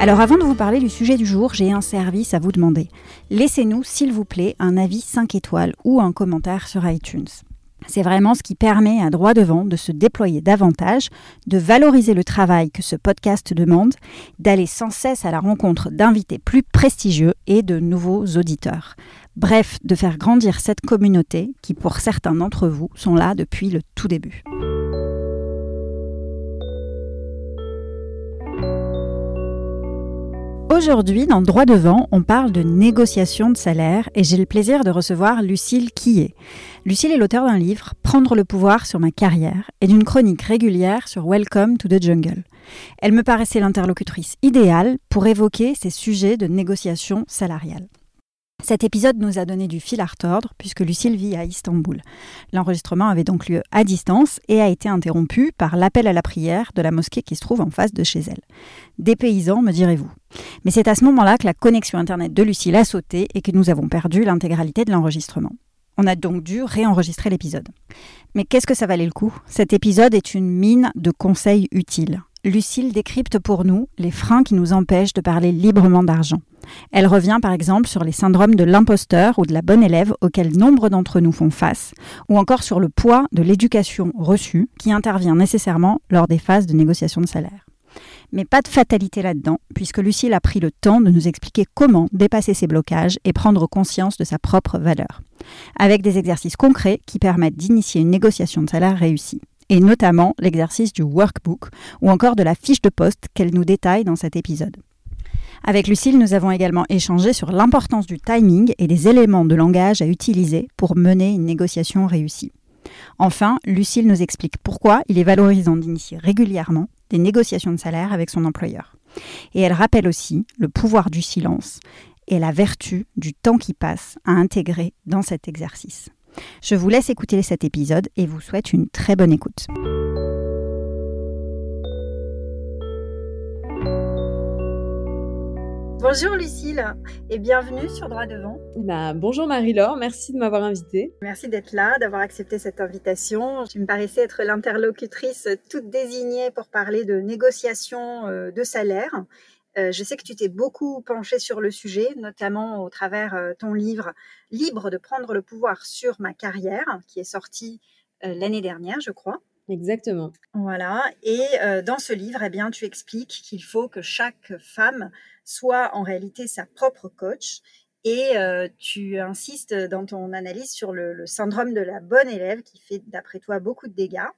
Alors avant de vous parler du sujet du jour, j'ai un service à vous demander. Laissez-nous, s'il vous plaît, un avis 5 étoiles ou un commentaire sur iTunes. C'est vraiment ce qui permet à droit devant de se déployer davantage, de valoriser le travail que ce podcast demande, d'aller sans cesse à la rencontre d'invités plus prestigieux et de nouveaux auditeurs. Bref, de faire grandir cette communauté qui, pour certains d'entre vous, sont là depuis le tout début. Aujourd'hui, dans Droit devant, on parle de négociation de salaire et j'ai le plaisir de recevoir Lucille Quillet. Lucille est l'auteur d'un livre, Prendre le pouvoir sur ma carrière, et d'une chronique régulière sur Welcome to the Jungle. Elle me paraissait l'interlocutrice idéale pour évoquer ces sujets de négociation salariale. Cet épisode nous a donné du fil à retordre puisque Lucille vit à Istanbul. L'enregistrement avait donc lieu à distance et a été interrompu par l'appel à la prière de la mosquée qui se trouve en face de chez elle. Des paysans, me direz-vous. Mais c'est à ce moment-là que la connexion Internet de Lucille a sauté et que nous avons perdu l'intégralité de l'enregistrement. On a donc dû réenregistrer l'épisode. Mais qu'est-ce que ça valait le coup? Cet épisode est une mine de conseils utiles. Lucille décrypte pour nous les freins qui nous empêchent de parler librement d'argent. Elle revient par exemple sur les syndromes de l'imposteur ou de la bonne élève auxquels nombre d'entre nous font face, ou encore sur le poids de l'éducation reçue qui intervient nécessairement lors des phases de négociation de salaire. Mais pas de fatalité là-dedans, puisque Lucille a pris le temps de nous expliquer comment dépasser ces blocages et prendre conscience de sa propre valeur, avec des exercices concrets qui permettent d'initier une négociation de salaire réussie et notamment l'exercice du workbook ou encore de la fiche de poste qu'elle nous détaille dans cet épisode. Avec Lucille, nous avons également échangé sur l'importance du timing et des éléments de langage à utiliser pour mener une négociation réussie. Enfin, Lucille nous explique pourquoi il est valorisant d'initier régulièrement des négociations de salaire avec son employeur. Et elle rappelle aussi le pouvoir du silence et la vertu du temps qui passe à intégrer dans cet exercice. Je vous laisse écouter cet épisode et vous souhaite une très bonne écoute. Bonjour Lucille et bienvenue sur Droit Devant. Bah, bonjour Marie-Laure, merci de m'avoir invitée. Merci d'être là, d'avoir accepté cette invitation. Tu me paraissais être l'interlocutrice toute désignée pour parler de négociation euh, de salaire euh, je sais que tu t'es beaucoup penché sur le sujet, notamment au travers euh, ton livre Libre de prendre le pouvoir sur ma carrière, qui est sorti euh, l'année dernière, je crois. Exactement. Voilà. Et dans ce livre, eh bien, tu expliques qu'il faut que chaque femme soit en réalité sa propre coach. Et tu insistes dans ton analyse sur le, syndrome de la bonne élève qui fait, d'après toi, beaucoup de dégâts.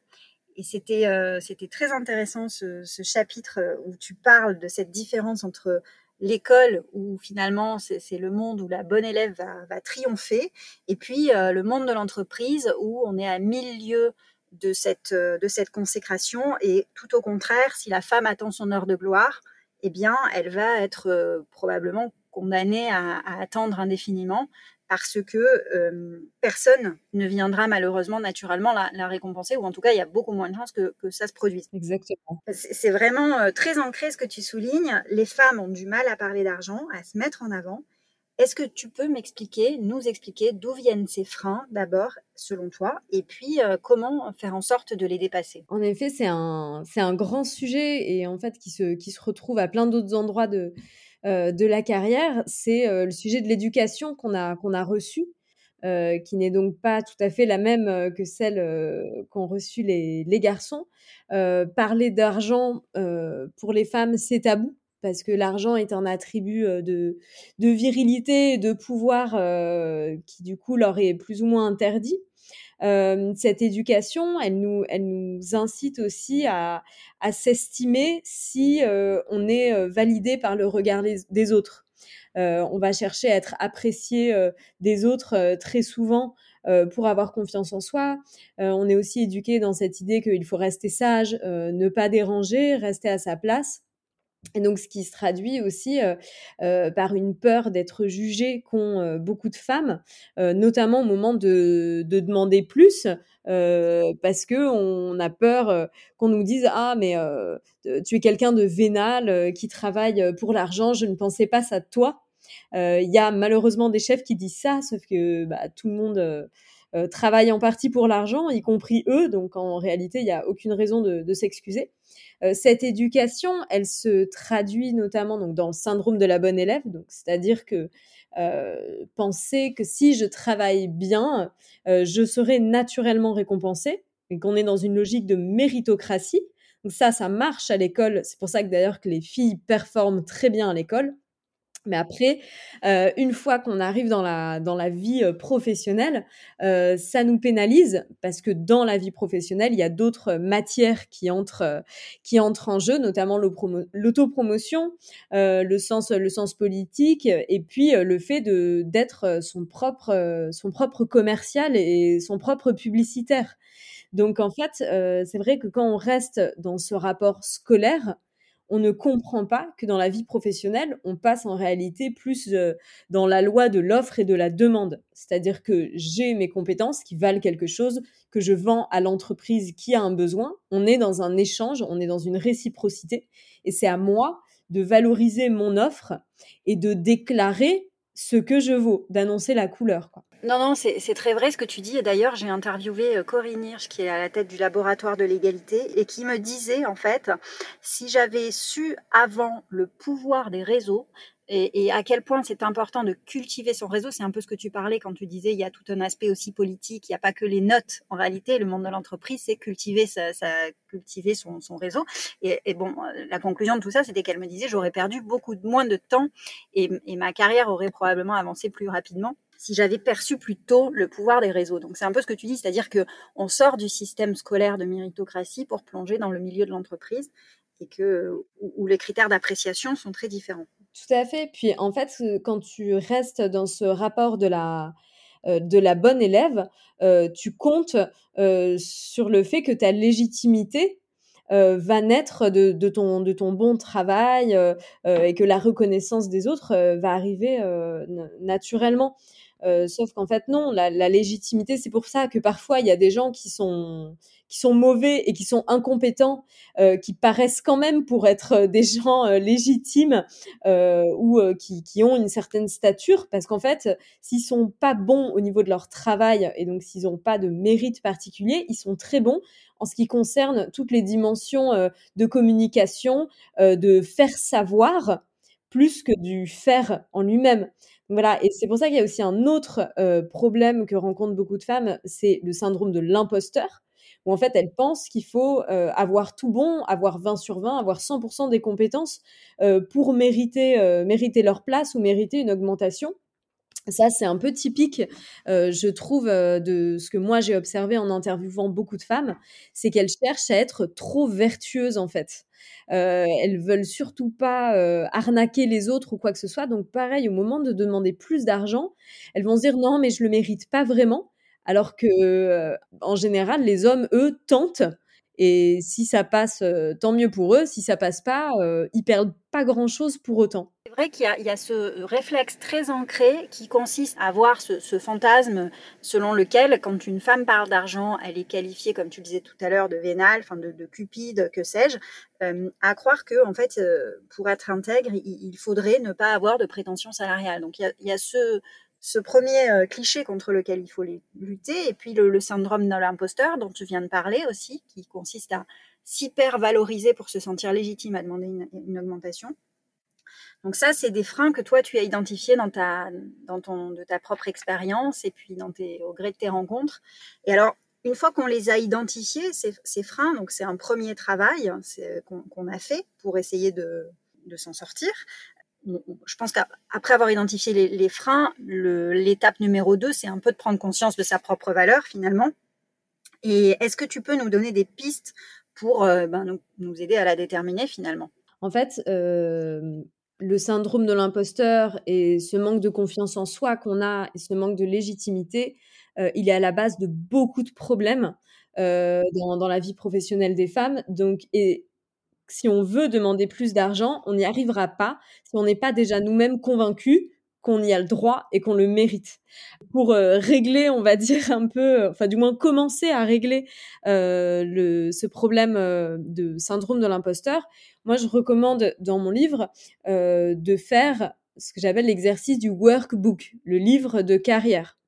Et c'était euh, c'était très intéressant ce, chapitre euh, où tu parles de cette différence entre l'école où finalement c'est le monde où la bonne élève va, triompher. Et puis euh, le monde de l'entreprise où on est à mille lieues de cette, de cette consécration. Et tout au contraire, si la femme attend son heure de gloire, eh bien elle va être probablement condamnée à attendre indéfiniment parce que euh, personne ne viendra malheureusement naturellement la, récompenser, ou en tout cas, il y a beaucoup moins de chances que, ça se produise. Exactement. C'est vraiment euh, très ancré ce que tu soulignes. Les femmes ont du mal à parler d'argent, à se mettre en avant. Est-ce que tu peux m'expliquer, nous expliquer d'où viennent ces freins d'abord, selon toi, et puis euh, comment faire en sorte de les dépasser? En effet, c'est un, un grand sujet et en fait qui se, qui se retrouve à plein d'autres endroits de, de la carrière, c'est euh, le sujet de l'éducation qu'on a, qu'on a reçue, euh, qui n'est donc pas tout à fait la même que celle qu'ont reçue les, les garçons. parler d'argent pour les femmes, c'est tabou parce que l'argent est un attribut de, de virilité et de pouvoir qui du coup leur est plus ou moins interdit cette éducation, elle nous, elle nous incite aussi à, à s'estimer si on est validé par le regard des, autres. on va chercher à être apprécié des autres très souvent pour avoir confiance en soi. on est aussi éduqué dans cette idée qu'il faut rester sage, ne pas déranger, rester à sa place. Et donc, ce qui se traduit aussi euh, euh, par une peur d'être jugée qu'ont euh, beaucoup de femmes, notamment au moment de, de demander plus, parce que on a peur qu'on nous dise ah mais tu es quelqu'un de vénal qui travaille pour l'argent, je ne pensais pas ça de toi. Il y a malheureusement des chefs qui disent ça, sauf que bah, tout le monde travaille en partie pour l'argent, y compris eux, donc en réalité il n'y a aucune raison de, de s'excuser. Euh, cette éducation, elle se traduit notamment donc dans le syndrome de la bonne élève, donc c'est-à-dire que euh, penser que si je travaille bien, euh, je serai naturellement récompensé, et qu'on est dans une logique de méritocratie. Donc ça, ça marche à l'école. C'est pour ça que d'ailleurs que les filles performent très bien à l'école. Mais après, euh, une fois qu'on arrive dans la, dans la vie euh, professionnelle, euh, ça nous pénalise parce que dans la vie professionnelle, il y a d'autres matières qui entrent, qui entrent en jeu, notamment l'autopromotion, le, sens, le sens politique et puis le fait d'être son propre, son propre commercial et son propre publicitaire. Donc en fait, c'est vrai que quand on reste dans ce rapport scolaire, on ne comprend pas que dans la vie professionnelle, on passe en réalité plus euh, dans la loi de l'offre et de la demande. C'est-à-dire que j'ai mes compétences qui valent quelque chose, que je vends à l'entreprise qui a un besoin. On est dans un échange, on est dans une réciprocité. Et c'est à moi de valoriser mon offre et de déclarer ce que je vaux, d'annoncer la couleur. Non, non, c'est très vrai ce que tu dis. Et d'ailleurs, j'ai interviewé euh, Corinne Hirsch, qui est à la tête du laboratoire de l'égalité, et qui me disait, en fait, si j'avais su avant le pouvoir des réseaux, et, à quel point c'est important de cultiver son réseau. C'est un peu ce que tu parlais quand tu disais il y a tout un aspect aussi politique. Il n'y a pas que les notes. En réalité, le monde de l'entreprise, c'est cultiver, sa, cultiver son, réseau. Et, bon, la conclusion de tout ça, c'était qu'elle me disait j'aurais perdu beaucoup moins de temps et, et ma carrière aurait probablement avancé plus rapidement si j'avais perçu plus tôt le pouvoir des réseaux. Donc c'est un peu ce que tu dis, c'est-à-dire que on sort du système scolaire de méritocratie pour plonger dans le milieu de l'entreprise et que où les critères d'appréciation sont très différents. Tout à fait. Puis en fait, euh, quand tu restes dans ce rapport de la, euh, de la bonne élève, euh, tu comptes sur le fait que ta légitimité va naître de, de, ton, de ton bon travail et que la reconnaissance des autres va arriver naturellement. Sauf qu'en fait, non, la, légitimité, c'est pour ça que parfois, il y a des gens qui sont, qui sont mauvais et qui sont incompétents, euh, qui paraissent quand même pour être euh, des gens euh, légitimes ou qui, qui, ont une certaine stature, parce qu'en fait, s'ils sont pas bons au niveau de leur travail et donc s'ils n'ont pas de mérite particulier, ils sont très bons en ce qui concerne toutes les dimensions de communication, de faire savoir plus que du faire en lui-même. Voilà, et c'est pour ça qu'il y a aussi un autre problème que rencontrent beaucoup de femmes, c'est le syndrome de l'imposteur où en fait elles pensent qu'il faut euh, avoir tout bon, avoir 20 sur 20, avoir 100% des compétences euh, pour euh, mériter leur place ou mériter une augmentation. Ça, c'est un peu typique, je trouve, de ce que moi j'ai observé en interviewant beaucoup de femmes, c'est qu'elles cherchent à être trop vertueuses en fait. Euh, elles veulent surtout pas arnaquer les autres ou quoi que ce soit. Donc pareil, au moment de demander plus d'argent, elles vont se dire non, mais je le mérite pas vraiment. Alors que, euh, en général, les hommes, eux, tentent. Et si ça passe, euh, tant mieux pour eux. Si ça passe pas, euh, ils perdent pas grand-chose pour autant. C'est vrai qu'il y, a ce réflexe très ancré qui consiste à avoir ce, fantasme selon lequel, quand une femme parle d'argent, elle est qualifiée, comme tu le disais tout à l'heure, de vénale, enfin de, cupide, que sais-je, à croire que, en fait, pour être intègre, il, faudrait ne pas avoir de prétention salariale. Donc il y a ce, ce premier euh, cliché contre lequel il faut lutter, et puis le, syndrome de l'imposteur dont tu viens de parler aussi, qui consiste à s'hyper valoriser pour se sentir légitime à demander une, augmentation. Donc ça, c'est des freins que toi, tu as identifiés dans ta, de ta propre expérience et puis au gré de tes rencontres. Et alors, une fois qu'on les a identifiés, ces, freins, donc c'est un premier travail qu'on a fait pour essayer de s'en sortir je pense qu'après avoir identifié les, freins, l'étape numéro 2, c'est un peu de prendre conscience de sa propre valeur finalement. Et est-ce que tu peux nous donner des pistes pour euh, ben, nous, aider à la déterminer finalement? En fait, euh, le syndrome de l'imposteur et ce manque de confiance en soi qu'on a et ce manque de légitimité, euh, il est à la base de beaucoup de problèmes dans, dans, la vie professionnelle des femmes. Donc, et si on veut demander plus d'argent, on n'y arrivera pas si on n'est pas déjà nous-mêmes convaincus qu'on y a le droit et qu'on le mérite. Pour euh, régler, on va dire un peu, enfin du moins commencer à régler euh, le, ce problème euh, de syndrome de l'imposteur, moi je recommande dans mon livre de faire ce que j'appelle l'exercice du workbook, le livre de carrière.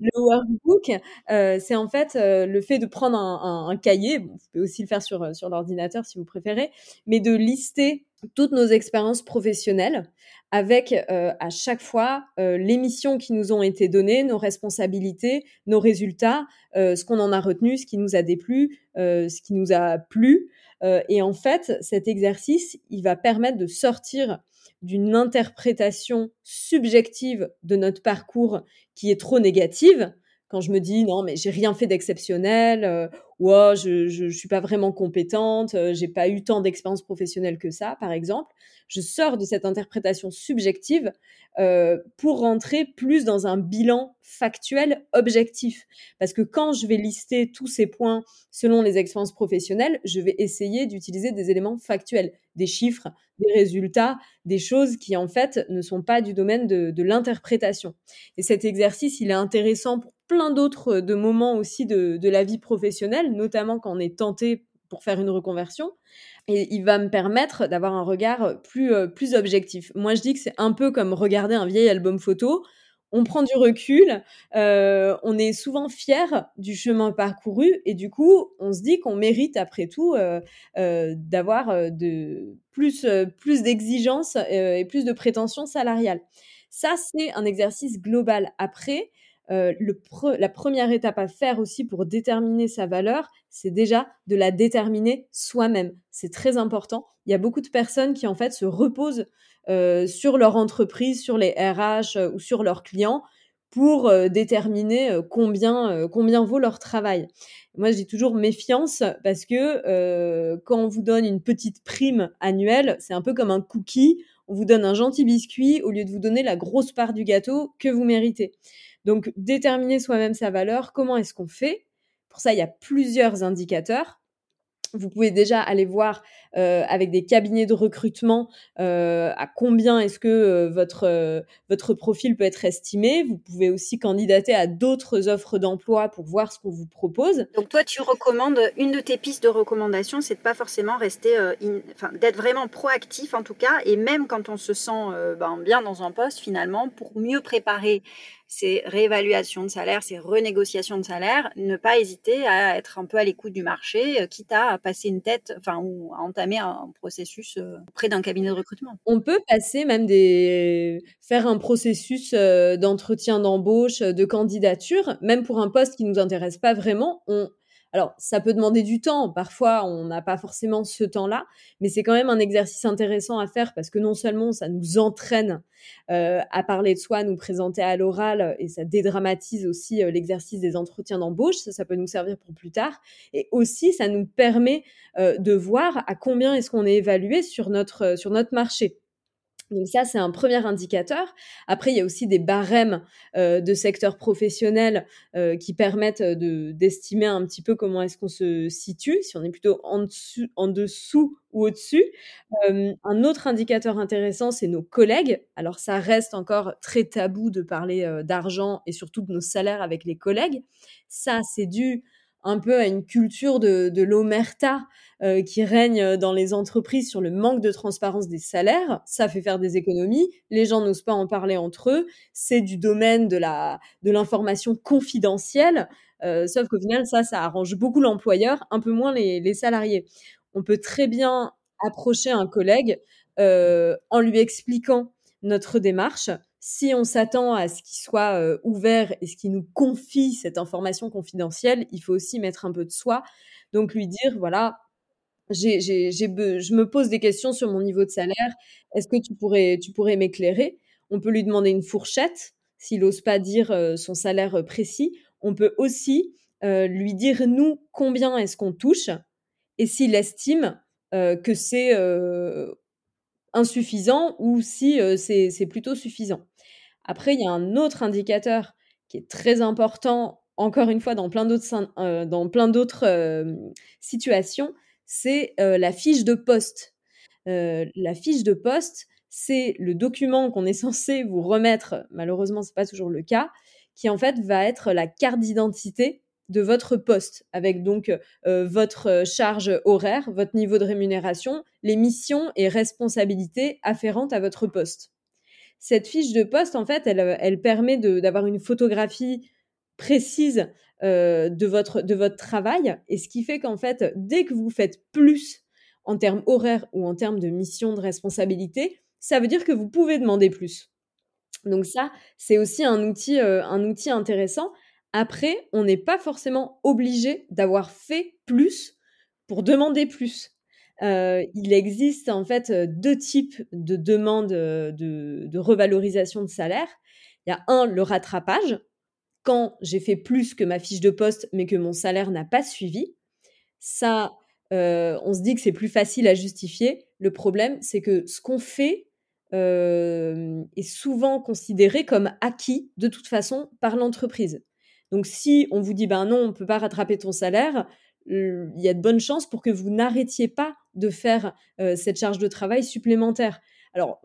Le workbook, euh, c'est en fait euh, le fait de prendre un, cahier, vous pouvez aussi le faire sur, euh, sur l'ordinateur si vous préférez, mais de lister toutes nos expériences professionnelles avec à chaque fois les missions qui nous ont été données, nos responsabilités, nos résultats, ce qu'on en a retenu, ce qui nous a déplu, ce qui nous a plu. et en fait, cet exercice, il va permettre de sortir d'une interprétation subjective de notre parcours qui est trop négative. Quand je me dis non mais j'ai rien fait d'exceptionnel, euh, ou oh, je, je, suis pas vraiment compétente, euh, j'ai pas eu tant d'expérience professionnelle que ça, par exemple, je sors de cette interprétation subjective euh, pour rentrer plus dans un bilan factuel objectif. Parce que quand je vais lister tous ces points selon les expériences professionnelles, je vais essayer d'utiliser des éléments factuels, des chiffres, des résultats, des choses qui en fait ne sont pas du domaine de, l'interprétation. Et cet exercice, il est intéressant pour plein d'autres de moments aussi de la vie professionnelle, notamment quand on est tenté pour faire une reconversion. Et il va me permettre d'avoir un regard plus, euh, plus objectif. Moi, je dis que c'est un peu comme regarder un vieil album photo. On prend du recul, euh, on est souvent fier du chemin parcouru et du coup, on se dit qu'on mérite après tout euh, d'avoir de plus, plus d'exigences et plus de prétentions salariales. Ça, c'est un exercice global. Après, euh, le la première étape à faire aussi pour déterminer sa valeur, c'est déjà de la déterminer soi-même. C'est très important. Il y a beaucoup de personnes qui en fait se reposent euh, sur leur entreprise, sur les RH euh, ou sur leurs clients pour déterminer combien combien vaut leur travail. Moi, dis toujours méfiance parce que quand on vous donne une petite prime annuelle, c'est un peu comme un cookie. On vous donne un gentil biscuit au lieu de vous donner la grosse part du gâteau que vous méritez. Donc, déterminer soi-même sa valeur, comment est-ce qu'on fait? Pour ça, il y a plusieurs indicateurs. Vous pouvez déjà aller voir euh, avec des cabinets de recrutement euh, à combien est-ce que euh, votre votre profil peut être estimé. Vous pouvez aussi candidater à d'autres offres d'emploi pour voir ce qu'on vous propose. Donc toi, tu recommandes une de tes pistes de recommandation, c'est de pas forcément rester, in, enfin d'être vraiment proactif en tout cas, et même quand on se sent ben, bien dans un poste finalement, pour mieux préparer ces réévaluations de salaire, ces renégociations de salaire, ne pas hésiter à être un peu à l'écoute du marché, euh, quitte à passer une tête, enfin, ou à entamer un processus euh, auprès d'un cabinet de recrutement. On peut passer même des, faire un processus euh, d'entretien d'embauche, de candidature, même pour un poste qui nous intéresse pas vraiment. On, alors, ça peut demander du temps. Parfois, on n'a pas forcément ce temps-là, mais c'est quand même un exercice intéressant à faire parce que non seulement ça nous entraîne euh, à parler de soi, à nous présenter à l'oral, et ça dédramatise aussi euh, l'exercice des entretiens d'embauche. Ça, peut nous servir pour plus tard. Et aussi, ça nous permet euh, de voir à combien est-ce qu'on est évalué sur notre, sur notre marché. Donc ça, c'est un premier indicateur. Après, il y a aussi des barèmes euh, de secteur professionnel euh, qui permettent de d'estimer un petit peu comment est-ce qu'on se situe, si on est plutôt en, en dessous ou au-dessus. Euh, un autre indicateur intéressant, c'est nos collègues. Alors ça reste encore très tabou de parler euh, d'argent et surtout de nos salaires avec les collègues. Ça, c'est dû un peu à une culture de, l'omerta euh, qui règne dans les entreprises sur le manque de transparence des salaires. Ça fait faire des économies. Les gens n'osent pas en parler entre eux. C'est du domaine de la de l'information confidentielle. Euh, sauf qu'au final, ça, ça arrange beaucoup l'employeur, un peu moins les, les, salariés. On peut très bien approcher un collègue euh, en lui expliquant notre démarche, si on s'attend à ce qu'il soit euh, ouvert et ce qu'il nous confie cette information confidentielle, il faut aussi mettre un peu de soi. Donc lui dire, voilà, je me pose des questions sur mon niveau de salaire. Est-ce que tu pourrais, tu pourrais m'éclairer? On peut lui demander une fourchette s'il n'ose pas dire euh, son salaire euh, précis. On peut aussi lui dire, nous, combien est-ce qu'on touche? Et s'il estime que c'est insuffisant ou si c'est plutôt suffisant. Après, il y a un autre indicateur qui est très important, encore une fois, dans plein d'autres, euh, euh, situations, c'est la fiche de poste. la fiche de poste, c'est le document qu'on est censé vous remettre, malheureusement c'est pas toujours le cas, qui en fait va être la carte d'identité de votre poste, avec donc votre charge horaire, votre niveau de rémunération, les missions et responsabilités afférentes à votre poste. Cette fiche de poste, en fait, elle, permet d'avoir une photographie précise de, votre, de votre travail, et ce qui fait qu'en fait, dès que vous faites plus en termes horaires ou en termes de mission de responsabilité, ça veut dire que vous pouvez demander plus. Donc ça, c'est aussi un outil, un outil intéressant. Après, on n'est pas forcément obligé d'avoir fait plus pour demander plus. Il existe en fait deux types de demandes de, revalorisation de salaire. Il y a un, le rattrapage, quand j'ai fait plus que ma fiche de poste, mais que mon salaire n'a pas suivi. Ça, on se dit que c'est plus facile à justifier. Le problème, c'est que ce qu'on fait est souvent considéré comme acquis de toute façon par l'entreprise. Donc si on vous dit ben non, on ne peut pas rattraper ton salaire, il y a de bonnes chances pour que vous n'arrêtiez pas de faire cette charge de travail supplémentaire. Alors,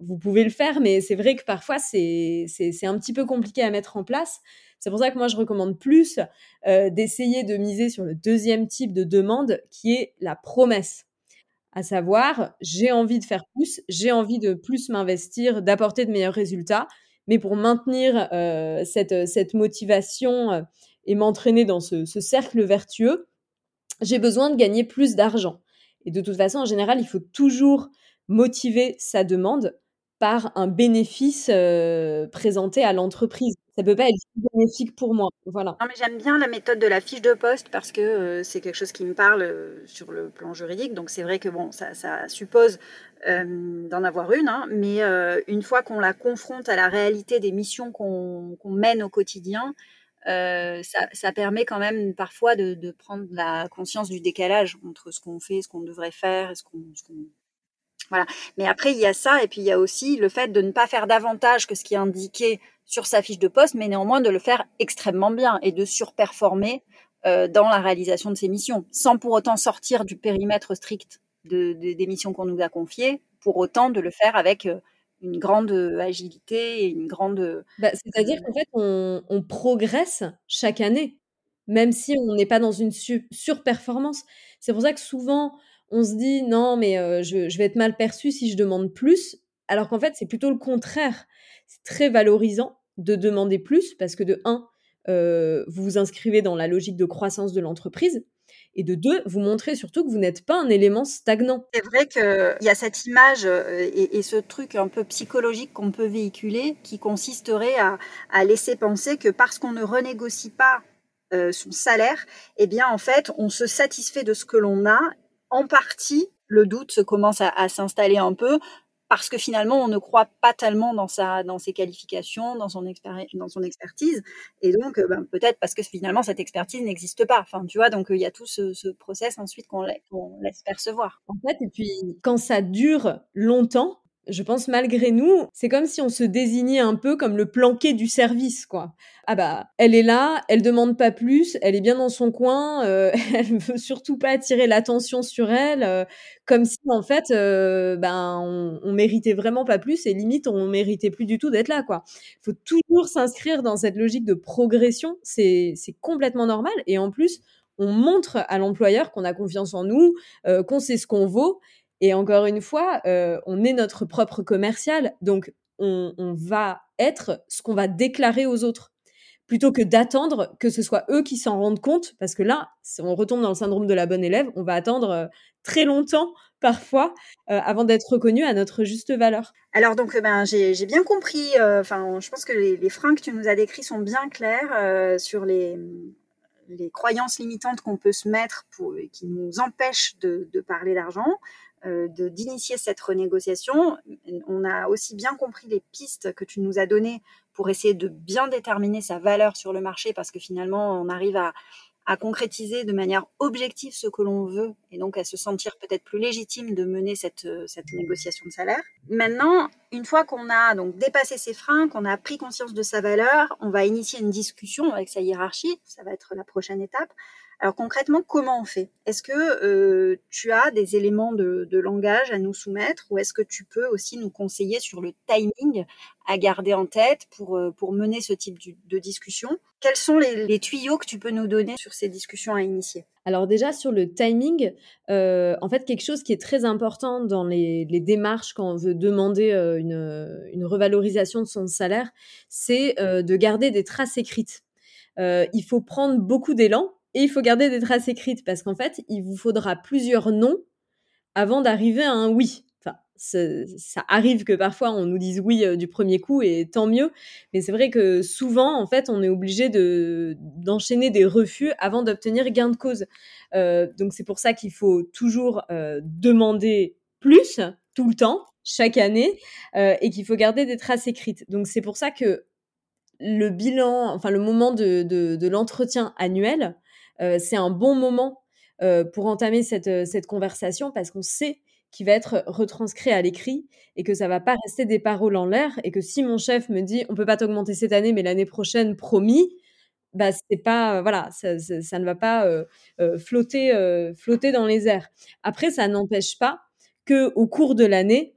vous pouvez le faire, mais c'est vrai que parfois, c'est un petit peu compliqué à mettre en place. C'est pour ça que moi, je recommande plus d'essayer de miser sur le deuxième type de demande, qui est la promesse. À savoir, j'ai envie de faire plus, j'ai envie de plus m'investir, d'apporter de meilleurs résultats, mais pour maintenir cette, motivation et m'entraîner dans ce, cercle vertueux, j'ai besoin de gagner plus d'argent. Et de toute façon, en général, il faut toujours motiver sa demande par un bénéfice euh, présenté à l'entreprise ça peut pas être bénéfique pour moi. Voilà. Non, mais j'aime bien la méthode de la fiche de poste parce que euh, c'est quelque chose qui me parle euh, sur le plan juridique. Donc c'est vrai que bon, ça, suppose d'en avoir une, hein, mais une fois qu'on la confronte à la réalité des missions qu'on mène au quotidien, ça, ça, permet quand même parfois de, de, prendre la conscience du décalage entre ce qu'on fait, ce qu'on devrait faire, et ce qu'on voilà. Mais après, il y a ça, et puis il y a aussi le fait de ne pas faire davantage que ce qui est indiqué sur sa fiche de poste, mais néanmoins de le faire extrêmement bien et de surperformer euh, dans la réalisation de ses missions, sans pour autant sortir du périmètre strict de, des missions qu'on nous a confiées, pour autant de le faire avec euh, une grande agilité et une grande... Bah, c'est-à-dire qu'en fait, on, progresse chaque année, même si on n'est pas dans une surperformance. C'est pour ça que souvent, on se dit, non, mais euh, je, je vais être mal perçu si je demande plus, alors qu'en fait, c'est plutôt le contraire c'est très valorisant de demander plus parce que de un, euh, vous vous inscrivez dans la logique de croissance de l'entreprise. Et de deux, vous montrez surtout que vous n'êtes pas un élément stagnant. C'est vrai qu'il y a cette image euh, et, ce truc un peu psychologique qu'on peut véhiculer qui consisterait à, laisser penser que parce qu'on ne renégocie pas euh, son salaire, eh bien en fait, on se satisfait de ce que l'on a. En partie, le doute commence à s'installer un peu parce que finalement, on ne croit pas tellement dans, sa, dans ses qualifications, dans son, dans son expertise. Et donc, euh, ben, peut-être parce que finalement, cette expertise n'existe pas. Enfin, tu vois, donc il y a tout ce, ce process ensuite qu'on laisse percevoir. En fait, et puis quand ça dure longtemps, je pense malgré nous, c'est comme si on se désignait un peu comme le planqué du service, quoi. Ah bah, elle est là, elle demande pas plus, elle est bien dans son coin, euh, elle veut surtout pas attirer l'attention sur elle, euh, comme si en fait, euh, ben, on, on, méritait vraiment pas plus et limite on méritait plus du tout d'être là, quoi. Il faut toujours s'inscrire dans cette logique de progression, c'est complètement normal et en plus, on montre à l'employeur qu'on a confiance en nous, qu'on sait ce qu'on vaut et encore une fois, euh, on est notre propre commercial, donc on, va être ce qu'on va déclarer aux autres, plutôt que d'attendre que ce soit eux qui s'en rendent compte, parce que là, on retombe dans le syndrome de la bonne élève, on va attendre euh, très longtemps parfois euh, avant d'être reconnu à notre juste valeur. Alors donc ben j'ai bien compris. Enfin, je pense que les, freins que tu nous as décrits sont bien clairs sur les croyances limitantes qu'on peut se mettre pour, qui nous empêchent de parler d'argent. Euh, d'initier cette renégociation. On a aussi bien compris les pistes que tu nous as données pour essayer de bien déterminer sa valeur sur le marché parce que finalement on arrive à, à concrétiser de manière objective ce que l'on veut et donc à se sentir peut-être plus légitime de mener cette, cette négociation de salaire. Maintenant, une fois qu'on a donc dépassé ses freins, qu'on a pris conscience de sa valeur, on va initier une discussion avec sa hiérarchie, ça va être la prochaine étape, Alors concrètement, comment on fait? Est-ce que euh, tu as des éléments de, langage à nous soumettre ou est-ce que tu peux aussi nous conseiller sur le timing à garder en tête pour, euh, pour mener ce type de discussion? Quels sont les, tuyaux que tu peux nous donner sur ces discussions à initier? Alors déjà sur le timing, euh, en fait quelque chose qui est très important dans les, démarches quand on veut demander une, une, revalorisation de son salaire, c'est de garder des traces écrites. il faut prendre beaucoup d'élan et il faut garder des traces écrites parce qu'en fait, il vous faudra plusieurs noms avant d'arriver à un oui. Enfin, ça arrive que parfois on nous dise oui euh, du premier coup et tant mieux. Mais c'est vrai que souvent, en fait, on est obligé de, d'enchaîner des refus avant d'obtenir gain de cause. Euh, donc c'est pour ça qu'il faut toujours euh, demander plus tout le temps, chaque année, et qu'il faut garder des traces écrites. Donc c'est pour ça que le bilan, enfin le moment de, l'entretien annuel, c'est un bon moment euh, pour entamer cette, euh, cette conversation parce qu'on sait qu'il va être retranscrit à l'écrit et que ça va pas rester des paroles en l'air et que si mon chef me dit on peut pas t'augmenter cette année mais l'année prochaine promis bah c'est pas voilà ça, ça, ne va pas flotter flotter dans les airs. Après ça n'empêche pas que au cours de l'année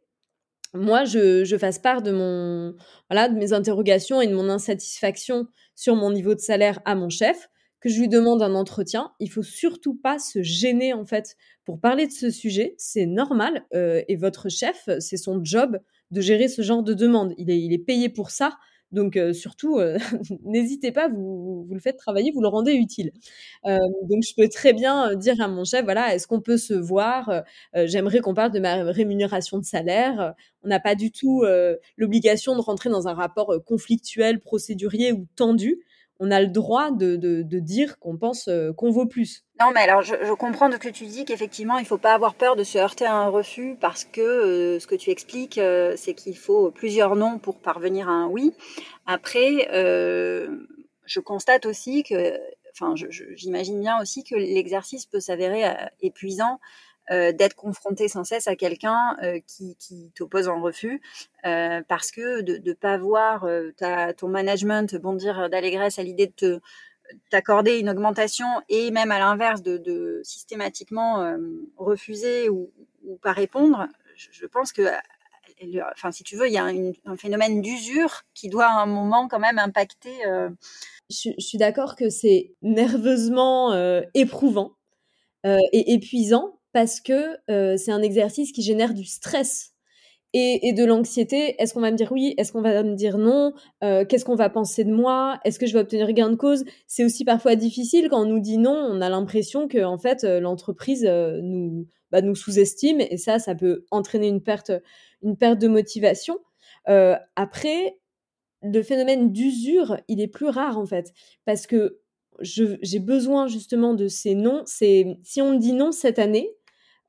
moi je, je fasse part de mon voilà de mes interrogations et de mon insatisfaction sur mon niveau de salaire à mon chef que je lui demande un entretien, il faut surtout pas se gêner en fait pour parler de ce sujet. C'est normal euh, et votre chef, c'est son job de gérer ce genre de demande. Il est, payé pour ça. Donc euh, surtout, euh, n'hésitez pas, vous le faites travailler, vous le rendez utile. donc je peux très bien dire à mon chef, voilà, est-ce qu'on peut se voir J'aimerais qu'on parle de ma rémunération de salaire. On n'a pas du tout l'obligation de rentrer dans un rapport conflictuel, procédurier ou tendu on a le droit de, dire qu'on pense euh, qu'on vaut plus. Non, mais alors je, comprends de ce que tu dis qu'effectivement, il ne faut pas avoir peur de se heurter à un refus parce que euh, ce que tu expliques, euh, c'est qu'il faut plusieurs noms pour parvenir à un oui. Après, je constate aussi que, enfin, j'imagine bien aussi que l'exercice peut s'avérer épuisant euh, d'être confronté sans cesse à quelqu'un euh, qui, qui t'oppose en refus, euh, parce que de ne pas voir ta, ton management bondir d'allégresse à l'idée de t'accorder une augmentation et même à l'inverse de, systématiquement refuser ou, ou, pas répondre, je, pense que enfin, si tu veux, il y a un, phénomène d'usure qui doit à un moment quand même impacter. Je, suis d'accord que c'est nerveusement éprouvant et épuisant parce que c'est un exercice qui génère du stress et, de l'anxiété. Est-ce qu'on va me dire oui? Est-ce qu'on va me dire non? Qu'est-ce qu'on va penser de moi? Est-ce que je vais obtenir gain de cause? C'est aussi parfois difficile quand on nous dit non. On a l'impression que en fait l'entreprise nous bah, nous sous-estime et ça, ça peut entraîner une perte une perte de motivation. après, le phénomène d'usure, il est plus rare en fait parce que j'ai besoin justement de ces noms. C'est si on me dit non cette année,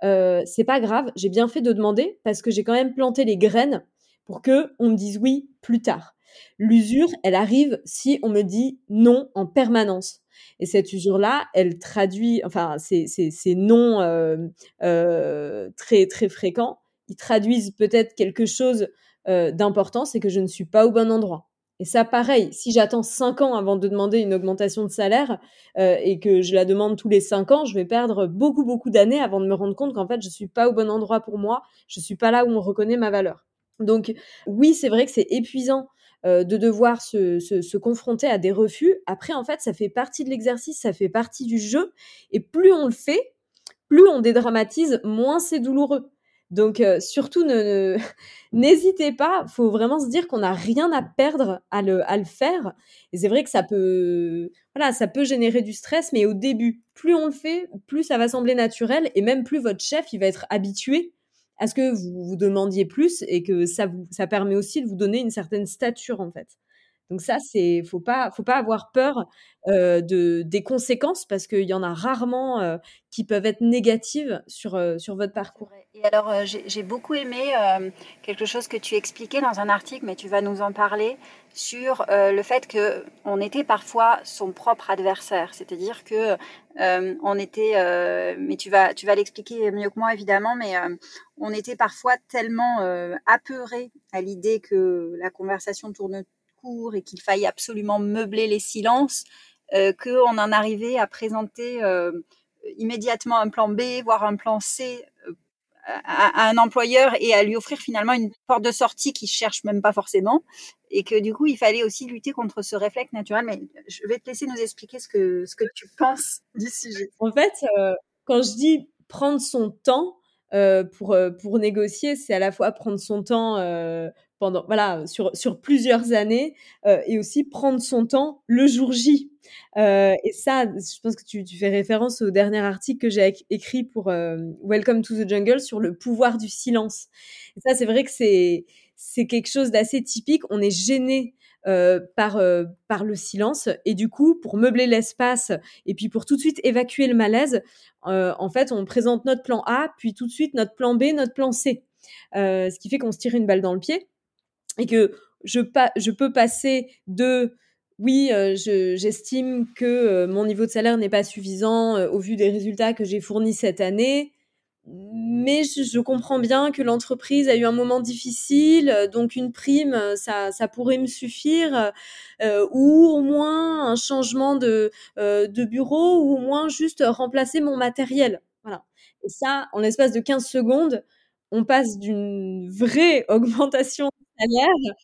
euh, c'est pas grave, j'ai bien fait de demander parce que j'ai quand même planté les graines pour que on me dise oui plus tard. L'usure, elle arrive si on me dit non en permanence. Et cette usure-là, elle traduit, enfin, ces, noms euh, euh, très très fréquents, ils traduisent peut-être quelque chose d'important, c'est que je ne suis pas au bon endroit. Et ça, pareil, si j'attends cinq ans avant de demander une augmentation de salaire euh, et que je la demande tous les cinq ans, je vais perdre beaucoup, beaucoup d'années avant de me rendre compte qu'en fait, je suis pas au bon endroit pour moi, je suis pas là où on reconnaît ma valeur. Donc, oui, c'est vrai que c'est épuisant euh, de devoir se, confronter à des refus. Après, en fait, ça fait partie de l'exercice, ça fait partie du jeu. Et plus on le fait, plus on dédramatise, moins c'est douloureux. Donc euh, surtout, n'hésitez pas. Il faut vraiment se dire qu'on n'a rien à perdre à le, à le faire. Et c'est vrai que ça peut, voilà, ça peut générer du stress, mais au début, plus on le fait, plus ça va sembler naturel, et même plus votre chef, il va être habitué à ce que vous vous demandiez plus, et que ça vous, ça permet aussi de vous donner une certaine stature en fait. Donc ça, c'est faut pas faut pas avoir peur euh, de des conséquences parce qu'il y en a rarement euh, qui peuvent être négatives sur euh, sur votre parcours. Et alors j'ai beaucoup aimé quelque chose que tu expliquais dans un article, mais tu vas nous en parler sur le fait que on était parfois son propre adversaire, c'est-à-dire que on était, mais tu vas tu vas l'expliquer mieux que moi évidemment, mais on était parfois tellement apeuré à l'idée que la conversation tourne et qu'il faille absolument meubler les silences, qu'on en arrivait à présenter immédiatement un plan B, voire un plan C à, un employeur et à lui offrir finalement une porte de sortie qu'il cherche même pas forcément et que du coup il fallait aussi lutter contre ce réflexe naturel. Mais je vais te laisser nous expliquer ce que ce que tu penses du sujet. En fait euh, quand je dis prendre son temps euh, pour euh, pour négocier c'est à la fois prendre son temps pendant voilà sur sur plusieurs années et aussi prendre son temps le jour J euh, et ça, je pense que tu, tu, fais référence au dernier article que j'ai écrit pour euh, Welcome to the Jungle sur le pouvoir du silence. Et ça, c'est vrai que c'est c'est quelque chose d'assez typique. On est gêné euh, par euh, par le silence et du coup, pour meubler l'espace et puis pour tout de suite évacuer le malaise, euh, en fait, on présente notre plan A, puis tout de suite notre plan B, notre plan C. ce qui fait qu'on se tire une balle dans le pied et que je, peux passer de oui, euh, j'estime que euh, mon niveau de salaire n'est pas suffisant euh, au vu des résultats que j'ai fournis cette année. Mais je, comprends bien que l'entreprise a eu un moment difficile, donc une prime, ça, pourrait me suffire, ou au moins un changement de, de bureau, ou au moins juste remplacer mon matériel. Voilà. Et ça, en l'espace de 15 secondes, on passe d'une vraie augmentation salaire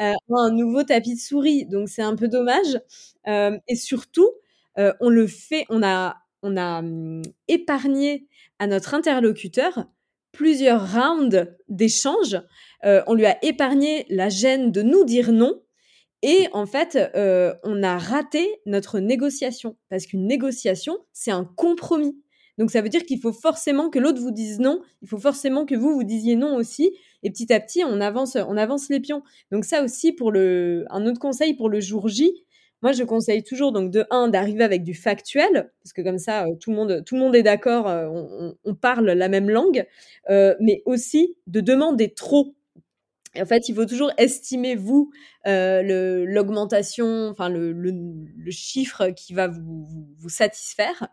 euh, un nouveau tapis de souris. Donc c'est un peu dommage. Euh, et surtout, euh, on le fait, on a, on a hum, épargné à notre interlocuteur plusieurs rounds d'échanges. on lui a épargné la gêne de nous dire non. Et en fait, on a raté notre négociation parce qu'une négociation, c'est un compromis. Donc ça veut dire qu'il faut forcément que l'autre vous dise non, il faut forcément que vous vous disiez non aussi et petit à petit on avance on avance les pions. Donc ça aussi pour le un autre conseil pour le jour J, moi je conseille toujours donc de un d'arriver avec du factuel parce que comme ça euh, tout le monde tout le monde est d'accord, euh, on, parle la même langue, euh, mais aussi de demander trop en fait, il faut toujours estimer, vous, l'augmentation, enfin le, chiffre qui va vous, vous satisfaire.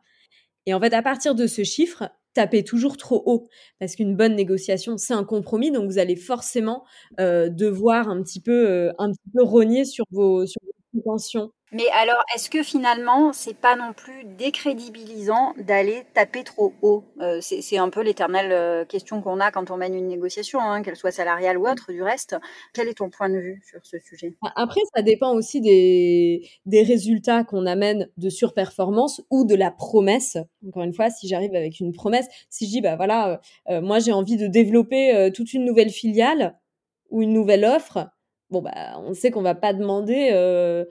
Et en fait, à partir de ce chiffre, tapez toujours trop haut parce qu'une bonne négociation, c'est un compromis. Donc, vous allez forcément euh, devoir un petit peu, euh, un petit peu rogner sur vos, sur vos intentions. Mais alors, est-ce que finalement, c'est pas non plus décrédibilisant d'aller taper trop haut? Euh, C'est un peu l'éternelle euh, question qu'on a quand on mène une négociation, hein, qu'elle soit salariale ou autre. Du reste, quel est ton point de vue sur ce sujet? Après, ça dépend aussi des, des résultats qu'on amène de surperformance ou de la promesse. Encore une fois, si j'arrive avec une promesse, si je dis, bah voilà, euh, moi j'ai envie de développer toute une nouvelle filiale ou une nouvelle offre, bon bah on sait qu'on va pas demander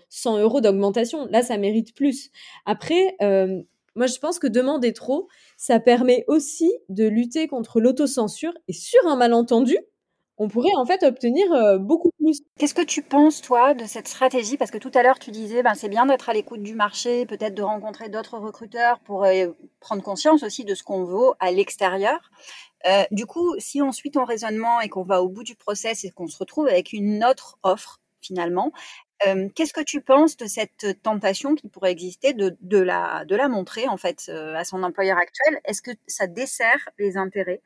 100 euros d'augmentation. Là, ça mérite plus. Après, moi je pense que demander trop, ça permet aussi de lutter contre l'autocensure et sur un malentendu, on pourrait en fait obtenir beaucoup plus. Qu'est-ce que tu penses, toi, de cette stratégie? Parce que tout à l'heure, tu disais, ben, c'est bien d'être à l'écoute du marché, peut-être de rencontrer d'autres recruteurs pour prendre conscience aussi de ce qu'on vaut à l'extérieur. Euh, du coup, si on suit ton raisonnement et qu'on va au bout du process et qu'on se retrouve avec une autre offre finalement, euh, qu'est-ce que tu penses de cette tentation qui pourrait exister de, la, de la montrer en fait euh, à son employeur actuel? Est-ce que ça dessert les intérêts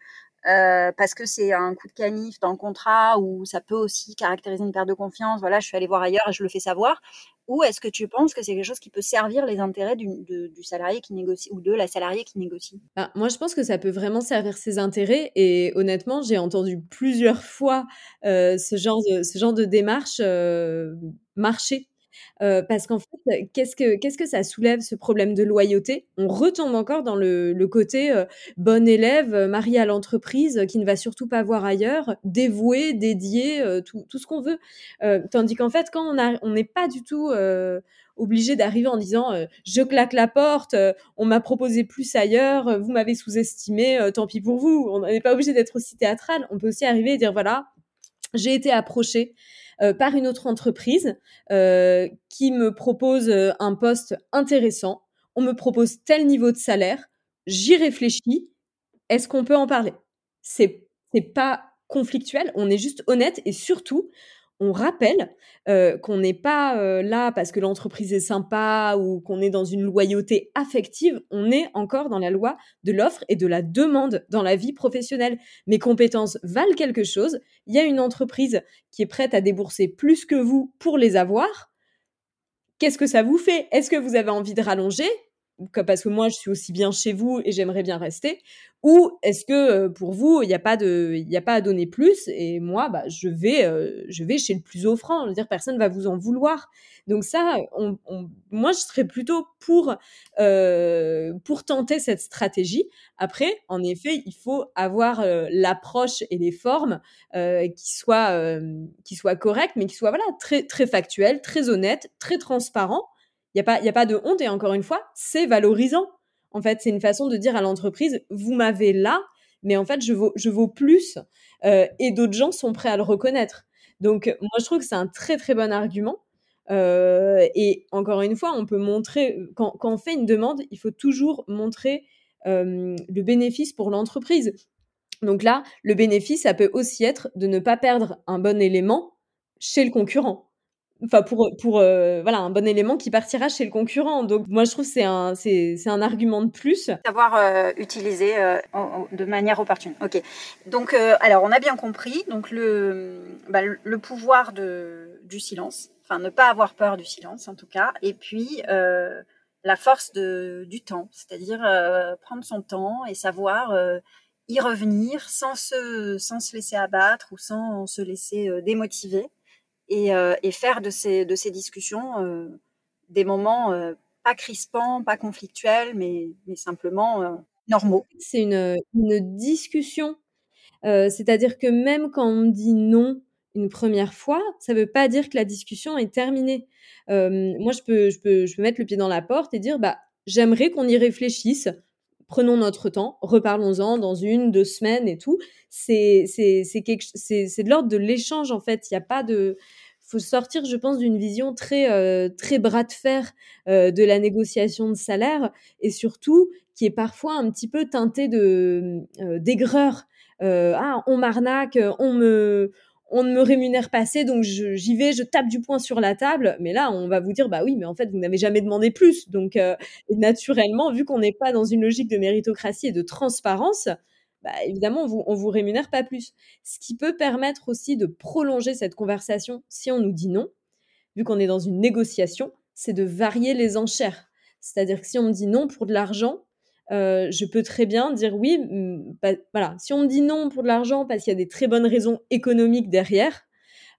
euh, parce que c'est un coup de canif dans le contrat ou ça peut aussi caractériser une perte de confiance. Voilà, je suis allée voir ailleurs et je le fais savoir. Ou est-ce que tu penses que c'est quelque chose qui peut servir les intérêts du, salarié qui négocie ou de la salariée qui négocie? Bah, Moi, je pense que ça peut vraiment servir ses intérêts. Et honnêtement, j'ai entendu plusieurs fois euh, ce, genre de, ce genre de démarche euh, marcher euh, parce qu'en fait, qu'est-ce que que ça soulève ce problème de loyauté? On retombe encore dans le, côté euh, bon élève, euh, marié à l'entreprise, qui ne va surtout pas voir ailleurs, dévoué, dédié, tout, tout, ce qu'on veut. tandis qu'en fait, quand on a, on n'est pas du tout obligé d'arriver en disant je claque la porte, on m'a proposé plus ailleurs, vous m'avez sous-estimé, tant pis pour vous. On n'est pas obligé d'être aussi théâtral. On peut aussi arriver et dire voilà, j'ai été approché par une autre entreprise euh, qui me propose euh, un poste intéressant. On me propose tel niveau de salaire. J'y réfléchis. Est-ce qu'on peut en parler? C'est pas conflictuel. On est juste honnête et surtout, on rappelle euh, qu'on n'est pas euh, là parce que l'entreprise est sympa ou qu'on est dans une loyauté affective, on est encore dans la loi de l'offre et de la demande dans la vie professionnelle. Mes compétences valent quelque chose, il y a une entreprise qui est prête à débourser plus que vous pour les avoir. qu'est-ce que ça vous fait? Est-ce que vous avez envie de rallonger? Parce que moi je suis aussi bien chez vous et j'aimerais bien rester ou est-ce que pour vous il n'y a pas de il a pas à donner plus et moi bah je vais je vais chez le plus offrant. Je veux dire personne va vous en vouloir. Donc ça on, moi je serais plutôt pour pour tenter cette stratégie. Après en effet il faut avoir l'approche et les formes qui soient qui soient correctes mais qui soient voilà très très factuelles très honnêtes très transparents. Il n'y a, pas, y a pas de honte et encore une fois, c'est valorisant. En fait, c'est une façon de dire à l'entreprise, vous m'avez là, mais en fait, je vaux, plus euh, et d'autres gens sont prêts à le reconnaître. Donc, moi, je trouve que c'est un très, très bon argument. Euh, et encore une fois, on peut montrer, quand, quand, on fait une demande, il faut toujours montrer euh, le bénéfice pour l'entreprise. Donc là, le bénéfice, ça peut aussi être de ne pas perdre un bon élément chez le concurrent enfin pour pour euh, voilà un bon élément qui partira chez le concurrent. Donc moi je trouve c'est un c'est un argument de plus. Savoir euh, utiliser euh, de manière opportune. Ok. Donc alors on a bien compris donc le bah, le pouvoir de du silence, enfin ne pas avoir peur du silence en tout cas, et puis la force de du temps, c'est-à-dire prendre son temps et savoir y revenir sans se sans se laisser abattre ou sans se laisser démotiver euh, et, faire de ces, discussions euh, des moments euh, pas crispants, pas conflictuels, mais, simplement normaux. C'est une, discussion, c'est-à-dire que même quand on dit non une première fois, ça ne veut pas dire que la discussion est terminée. moi, je peux, mettre le pied dans la porte et dire, bah, j'aimerais qu'on y réfléchisse prenons notre temps, reparlons-en dans une, deux semaines et tout. C'est de l'ordre de l'échange en fait. Il n'y a pas de faut sortir, je pense, d'une vision très euh, très bras de fer euh, de la négociation de salaire et surtout qui est parfois un petit peu teintée de euh, d'aigreur. ah, on m'arnaque, on me on ne me rémunère pas assez, donc j'y vais, je tape du poing sur la table. Mais là, on va vous dire, bah oui, mais en fait, vous n'avez jamais demandé plus. Donc, euh, naturellement, vu qu'on n'est pas dans une logique de méritocratie et de transparence, bah, évidemment, on vous, on vous rémunère pas plus. Ce qui peut permettre aussi de prolonger cette conversation si on nous dit non, vu qu'on est dans une négociation, c'est de varier les enchères. C'est-à-dire que si on me dit non pour de l'argent, euh, je peux très bien dire oui. Bah, voilà, si on me dit non pour de l'argent parce qu'il y a des très bonnes raisons économiques derrière,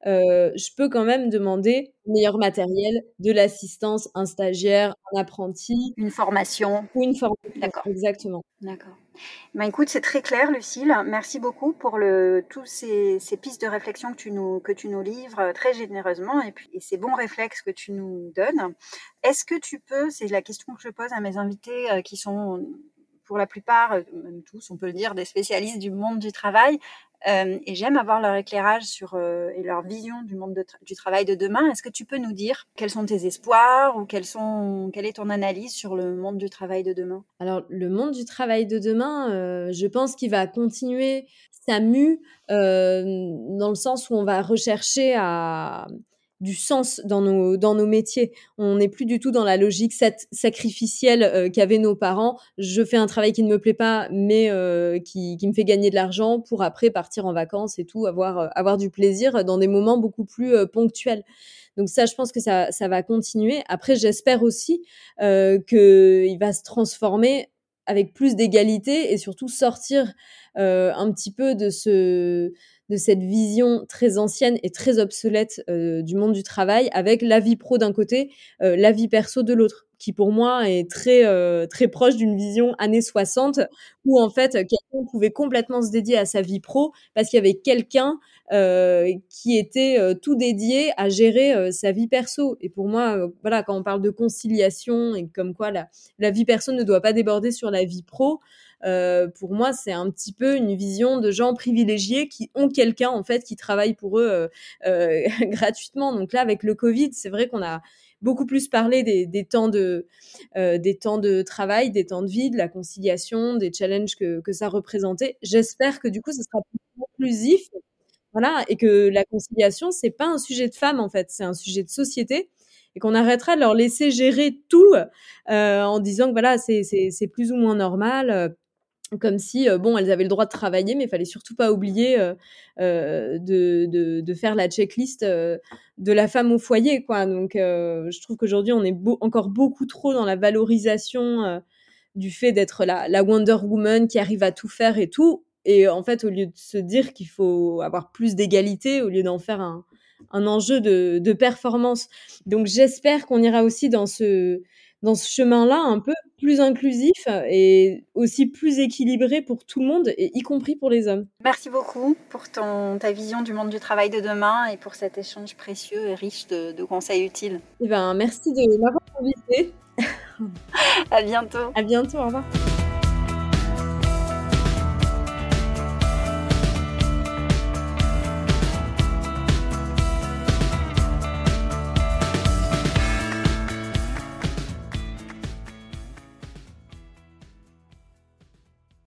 euh, je peux quand même demander meilleur matériel, de l'assistance, un stagiaire, un apprenti. Une formation. Ou une formation. D'accord. Exactement. D'accord. Ben écoute, c'est très clair, Lucille. Merci beaucoup pour le, tous ces, pistes de réflexion que tu, nous, que tu nous livres euh, très généreusement et, puis, et ces bons réflexes que tu nous donnes. Est-ce que tu peux, c'est la question que je pose à mes invités euh, qui sont pour la plupart, même tous, on peut le dire, des spécialistes du monde du travail, euh, et j'aime avoir leur éclairage sur euh, et leur vision du monde du travail de demain. Est-ce que tu peux nous dire quels sont tes espoirs ou quels sont, quelle est ton analyse sur le monde du travail de demain? Alors le monde du travail de demain, euh, je pense qu'il va continuer sa mue dans le sens où on va rechercher à du sens dans nos, dans nos métiers. On n'est plus du tout dans la logique sacrificielle euh, qu'avaient nos parents. Je fais un travail qui ne me plaît pas, mais euh, qui, qui, me fait gagner de l'argent pour après partir en vacances et tout, avoir, euh, avoir du plaisir dans des moments beaucoup plus ponctuels. Donc ça, je pense que ça, ça va continuer. Après, j'espère aussi qu'il va se transformer avec plus d'égalité et surtout sortir un petit peu de ce de cette vision très ancienne et très obsolète euh, du monde du travail avec la vie pro d'un côté, euh, la vie perso de l'autre qui pour moi est très euh, très proche d'une vision années 60 où en fait quelqu'un pouvait complètement se dédier à sa vie pro parce qu'il y avait quelqu'un qui était tout dédié à gérer sa vie perso. Et pour moi voilà quand on parle de conciliation et comme quoi la, la vie perso ne doit pas déborder sur la vie pro euh, pour moi, c'est un petit peu une vision de gens privilégiés qui ont quelqu'un en fait qui travaille pour eux euh, euh gratuitement. Donc là, avec le Covid, c'est vrai qu'on a beaucoup plus parlé des, temps de des temps de travail, des temps de vie, de la conciliation, des challenges que, que ça représentait. J'espère que du coup, ce sera plus inclusif, voilà, et que la conciliation, c'est pas un sujet de femmes en fait, c'est un sujet de société et qu'on arrêtera de leur laisser gérer tout en disant que voilà, c'est plus ou moins normal comme si bon elles avaient le droit de travailler mais il fallait surtout pas oublier de, de, de, faire la checklist de la femme au foyer quoi. Donc je trouve qu'aujourd'hui on est encore beaucoup trop dans la valorisation du fait d'être la, la Wonder Woman qui arrive à tout faire et tout. Et en fait au lieu de se dire qu'il faut avoir plus d'égalité au lieu d'en faire un, un enjeu de, de performance. Donc j'espère qu'on ira aussi dans ce dans ce chemin-là un peu plus inclusif et aussi plus équilibré pour tout le monde, et y compris pour les hommes. Merci beaucoup pour ton, ta vision du monde du travail de demain et pour cet échange précieux et riche de, conseils utiles. Eh ben, merci de m'avoir invité. à bientôt. À bientôt, au revoir.